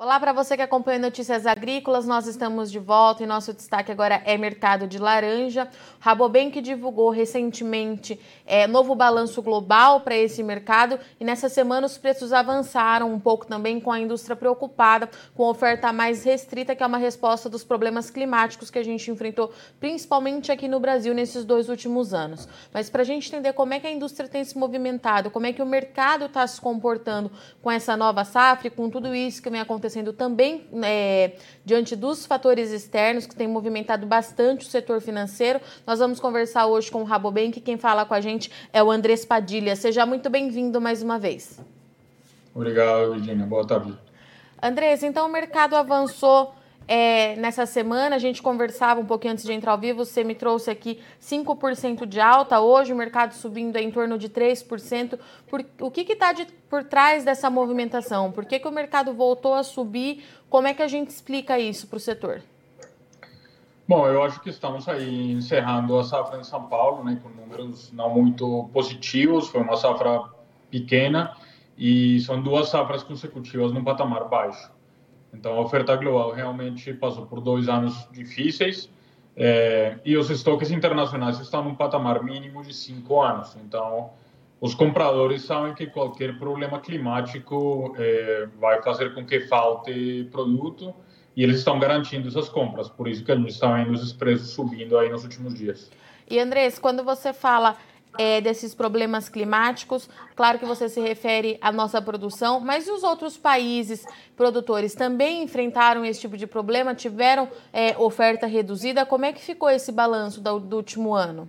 Olá para você que acompanha Notícias Agrícolas, nós estamos de volta e nosso destaque agora é mercado de laranja. Rabobank divulgou recentemente é, novo balanço global para esse mercado e nessa semana os preços avançaram um pouco também com a indústria preocupada com a oferta mais restrita, que é uma resposta dos problemas climáticos que a gente enfrentou principalmente aqui no Brasil nesses dois últimos anos. Mas para a gente entender como é que a indústria tem se movimentado, como é que o mercado está se comportando com essa nova safra e com tudo isso que vem acontecendo acontecendo também é, diante dos fatores externos que têm movimentado bastante o setor financeiro. Nós vamos conversar hoje com o Rabobank. Quem fala com a gente é o Andrés Padilha. Seja muito bem-vindo mais uma vez. Obrigado, Virginia. Boa tarde. Andrés, então o mercado avançou é, nessa semana, a gente conversava um pouquinho antes de entrar ao vivo, você me trouxe aqui 5% de alta, hoje o mercado subindo em torno de 3%. Por, o que está por trás dessa movimentação? Por que, que o mercado voltou a subir? Como é que a gente explica isso para o setor? Bom, eu acho que estamos aí encerrando a safra em São Paulo, né, com números não muito positivos, foi uma safra pequena e são duas safras consecutivas num patamar baixo. Então, a oferta global realmente passou por dois anos difíceis é, e os estoques internacionais estão num patamar mínimo de cinco anos. Então, os compradores sabem que qualquer problema climático é, vai fazer com que falte produto e eles estão garantindo essas compras. Por isso que a gente está vendo esses preços subindo aí nos últimos dias. E Andrés, quando você fala é, desses problemas climáticos. Claro que você se refere à nossa produção, mas e os outros países produtores também enfrentaram esse tipo de problema? Tiveram é, oferta reduzida? Como é que ficou esse balanço do, do último ano?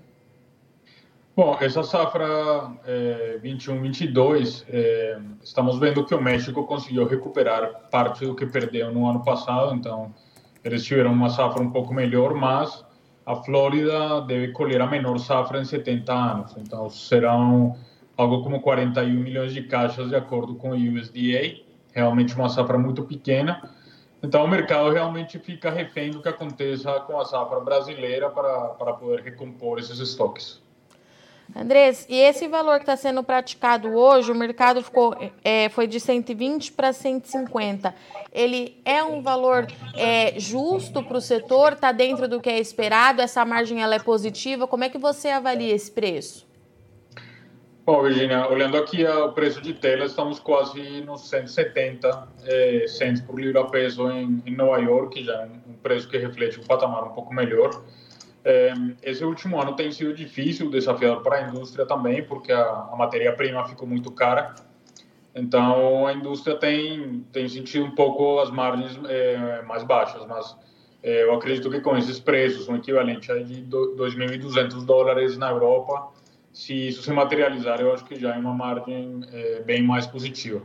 Bom, essa safra é, 21-22, é, estamos vendo que o México conseguiu recuperar parte do que perdeu no ano passado, então eles tiveram uma safra um pouco melhor, mas a Flórida deve colher a menor safra em 70 anos, então serão algo como 41 milhões de caixas de acordo com o USDA, realmente uma safra muito pequena. Então o mercado realmente fica refém do que aconteça com a safra brasileira para, para poder recompor esses estoques. Andrés, e esse valor que está sendo praticado hoje, o mercado ficou, é, foi de 120 para 150. Ele é um valor é, justo para o setor? Está dentro do que é esperado? Essa margem ela é positiva? Como é que você avalia esse preço? Bom, Virginia, olhando aqui o preço de tela, estamos quase nos 170 é, centos por libra peso em, em Nova York, já é um preço que reflete um patamar um pouco melhor. É, esse último ano tem sido difícil, desafiador para a indústria também, porque a, a matéria-prima ficou muito cara. Então, a indústria tem, tem sentido um pouco as margens é, mais baixas, mas é, eu acredito que com esses preços, um equivalente a de 2.200 dólares na Europa, se isso se materializar, eu acho que já é uma margem é, bem mais positiva.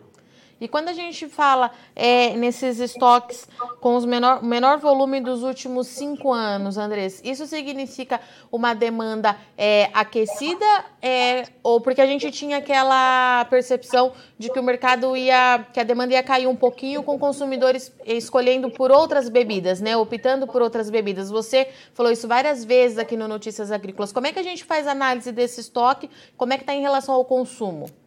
E quando a gente fala é, nesses estoques com o menor, menor volume dos últimos cinco anos, Andrés, isso significa uma demanda é, aquecida é, ou porque a gente tinha aquela percepção de que o mercado ia, que a demanda ia cair um pouquinho com consumidores escolhendo por outras bebidas, né, optando por outras bebidas. Você falou isso várias vezes aqui no Notícias Agrícolas. Como é que a gente faz análise desse estoque? Como é que está em relação ao consumo?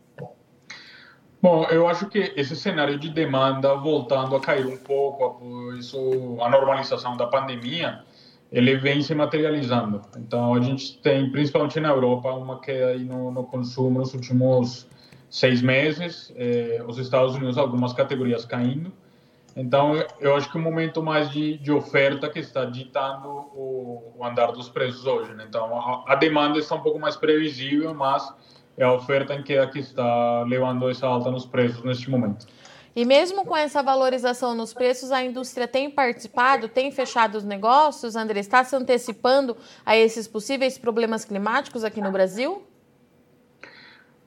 Bom, eu acho que esse cenário de demanda voltando a cair um pouco após a normalização da pandemia, ele vem se materializando. Então, a gente tem, principalmente na Europa, uma queda no, no consumo nos últimos seis meses. Eh, os Estados Unidos, algumas categorias caindo. Então, eu acho que o momento mais de, de oferta que está ditando o, o andar dos preços hoje. Né? Então, a, a demanda está um pouco mais previsível, mas é a oferta em que é que está levando essa alta nos preços neste momento. E mesmo com essa valorização nos preços, a indústria tem participado, tem fechado os negócios, André, está se antecipando a esses possíveis problemas climáticos aqui no Brasil?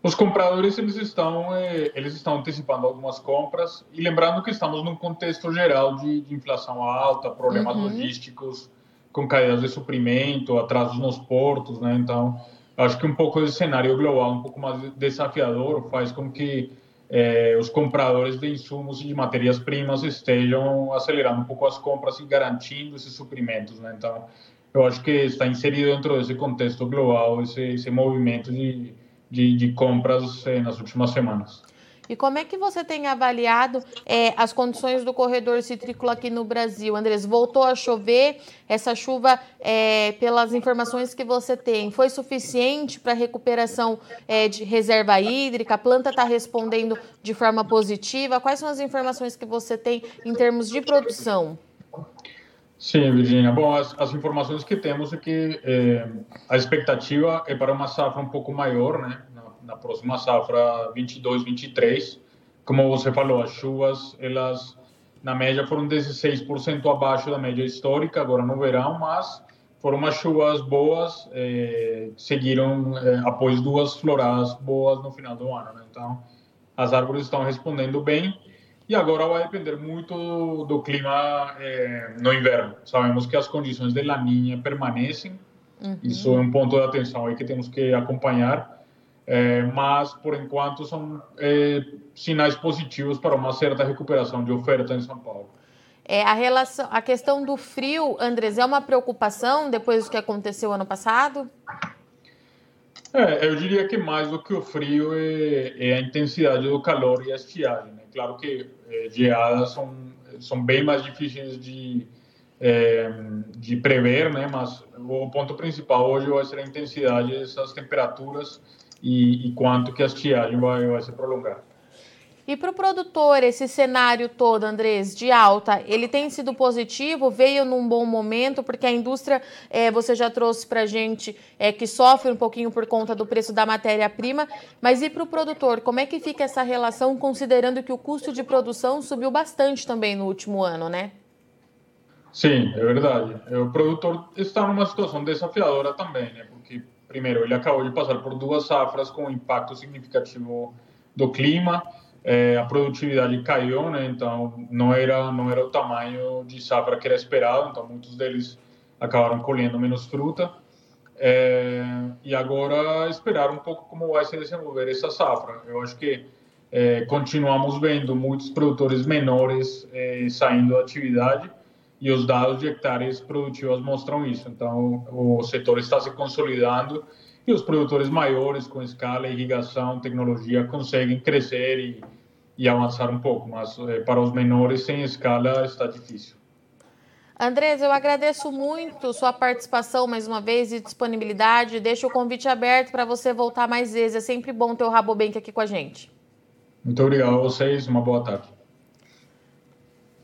Os compradores eles estão eh, eles estão antecipando algumas compras e lembrando que estamos num contexto geral de, de inflação alta, problemas uhum. logísticos com caídas de suprimento, atrasos nos portos, né? Então acho que um pouco esse cenário global, um pouco mais desafiador, faz com que eh, os compradores de insumos e de matérias-primas estejam acelerando um pouco as compras e garantindo esses suprimentos. Né? Então, eu acho que está inserido dentro desse contexto global esse, esse movimento de, de, de compras eh, nas últimas semanas. E como é que você tem avaliado é, as condições do corredor citrícola aqui no Brasil? Andrés, voltou a chover, essa chuva, é, pelas informações que você tem, foi suficiente para a recuperação é, de reserva hídrica? A planta está respondendo de forma positiva? Quais são as informações que você tem em termos de produção? Sim, Virginia. Bom, as, as, informações que temos é que eh, a expectativa é para uma safra um pouco maior, né? Na, próxima safra 22, 23. Como você falou, as chuvas, elas na média foram 16% abaixo da média histórica agora no verão, mas foram umas chuvas boas, eh, seguiram eh, após duas floradas boas no final do ano. Né? Então, as árvores estão respondendo bem e agora vai depender muito do clima eh, no inverno. Sabemos que as condições de laninha permanecem, uhum. isso é um ponto de atenção aí que temos que acompanhar, eh, mas por enquanto são eh, sinais positivos para uma certa recuperação de oferta em São Paulo. É, a, relação, a questão do frio, Andres, é uma preocupação depois do que aconteceu ano passado? É, eu diria que mais do que o frio é, é a intensidade do calor e a estiagem. Né? Claro que é, geadas são, são bem mais difíceis de, é, de prever, né? mas o ponto principal hoje vai ser a intensidade dessas temperaturas e, e quanto que a estiagem vai, vai se prolongar. E para o produtor, esse cenário todo, Andrés, de alta, ele tem sido positivo? Veio num bom momento? Porque a indústria, é, você já trouxe para a gente, é, que sofre um pouquinho por conta do preço da matéria-prima. Mas e para o produtor, como é que fica essa relação, considerando que o custo de produção subiu bastante também no último ano, né? Sim, é verdade. O produtor está numa situação desafiadora também, né? Primeiro, ele acabou de passar por duas safras com impacto significativo do clima é, a produtividade caiu, né? Então não era não era o tamanho de safra que era esperado, então muitos deles acabaram colhendo menos fruta. É, e agora esperar um pouco como vai se desenvolver essa safra. Eu acho que é, continuamos vendo muitos produtores menores é, saindo da atividade e os dados de hectares produtivas mostram isso. Então o setor está se consolidando e os produtores maiores com escala, irrigação, tecnologia conseguem crescer e, e avançar um pouco, mas eh, para os menores sem escala está difícil. Andrés, eu agradeço muito sua participação mais uma vez e disponibilidade. Deixo o convite aberto para você voltar mais vezes. É sempre bom ter o Rabobank aqui com a gente. Muito obrigado a vocês. Uma boa tarde.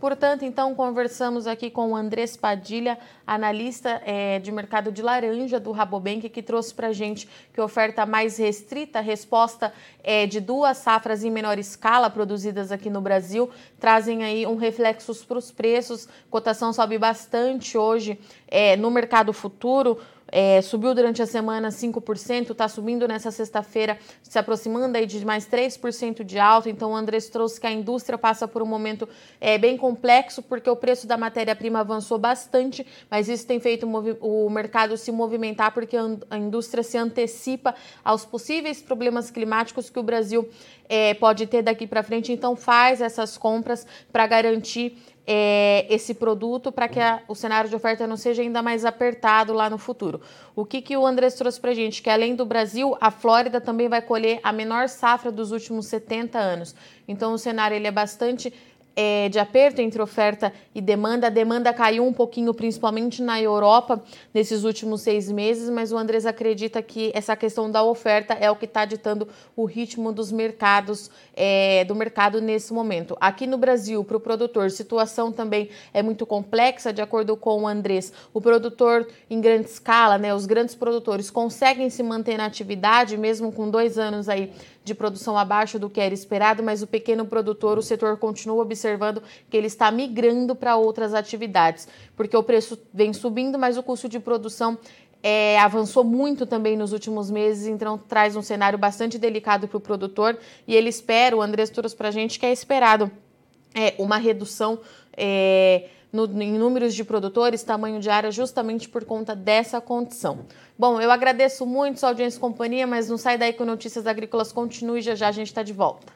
Portanto, então, conversamos aqui com o Andrés Padilha, analista é, de mercado de laranja do Rabobank, que trouxe para a gente que oferta mais restrita, resposta é, de duas safras em menor escala produzidas aqui no Brasil, trazem aí um reflexos para os preços. Cotação sobe bastante hoje é, no mercado futuro. É, subiu durante a semana 5%, está subindo nessa sexta-feira, se aproximando aí de mais 3% de alta. Então, o Andrés trouxe que a indústria passa por um momento é, bem complexo, porque o preço da matéria-prima avançou bastante, mas isso tem feito o mercado se movimentar, porque a indústria se antecipa aos possíveis problemas climáticos que o Brasil é, pode ter daqui para frente. Então, faz essas compras para garantir é, esse produto para que a, o cenário de oferta não seja ainda mais apertado lá no futuro. O que, que o Andrés trouxe para a gente? Que além do Brasil, a Flórida também vai colher a menor safra dos últimos 70 anos. Então o cenário ele é bastante é, de aperto entre oferta e demanda. A demanda caiu um pouquinho, principalmente na Europa, nesses últimos seis meses, mas o Andrés acredita que essa questão da oferta é o que está ditando o ritmo dos mercados, é, do mercado nesse momento. Aqui no Brasil, para o produtor, situação também é muito complexa, de acordo com o Andrés. O produtor em grande escala, né, os grandes produtores conseguem se manter na atividade, mesmo com dois anos aí de produção abaixo do que era esperado, mas o pequeno produtor, o setor continua observando que ele está migrando para outras atividades, porque o preço vem subindo, mas o custo de produção é, avançou muito também nos últimos meses, então traz um cenário bastante delicado para o produtor e ele espera, o Andrés trouxe para a gente que é esperado é, uma redução é, no, em números de produtores, tamanho de área, justamente por conta dessa condição. Bom, eu agradeço muito sua audiência e companhia, mas não sai daí com Notícias Agrícolas continue, já já a gente está de volta.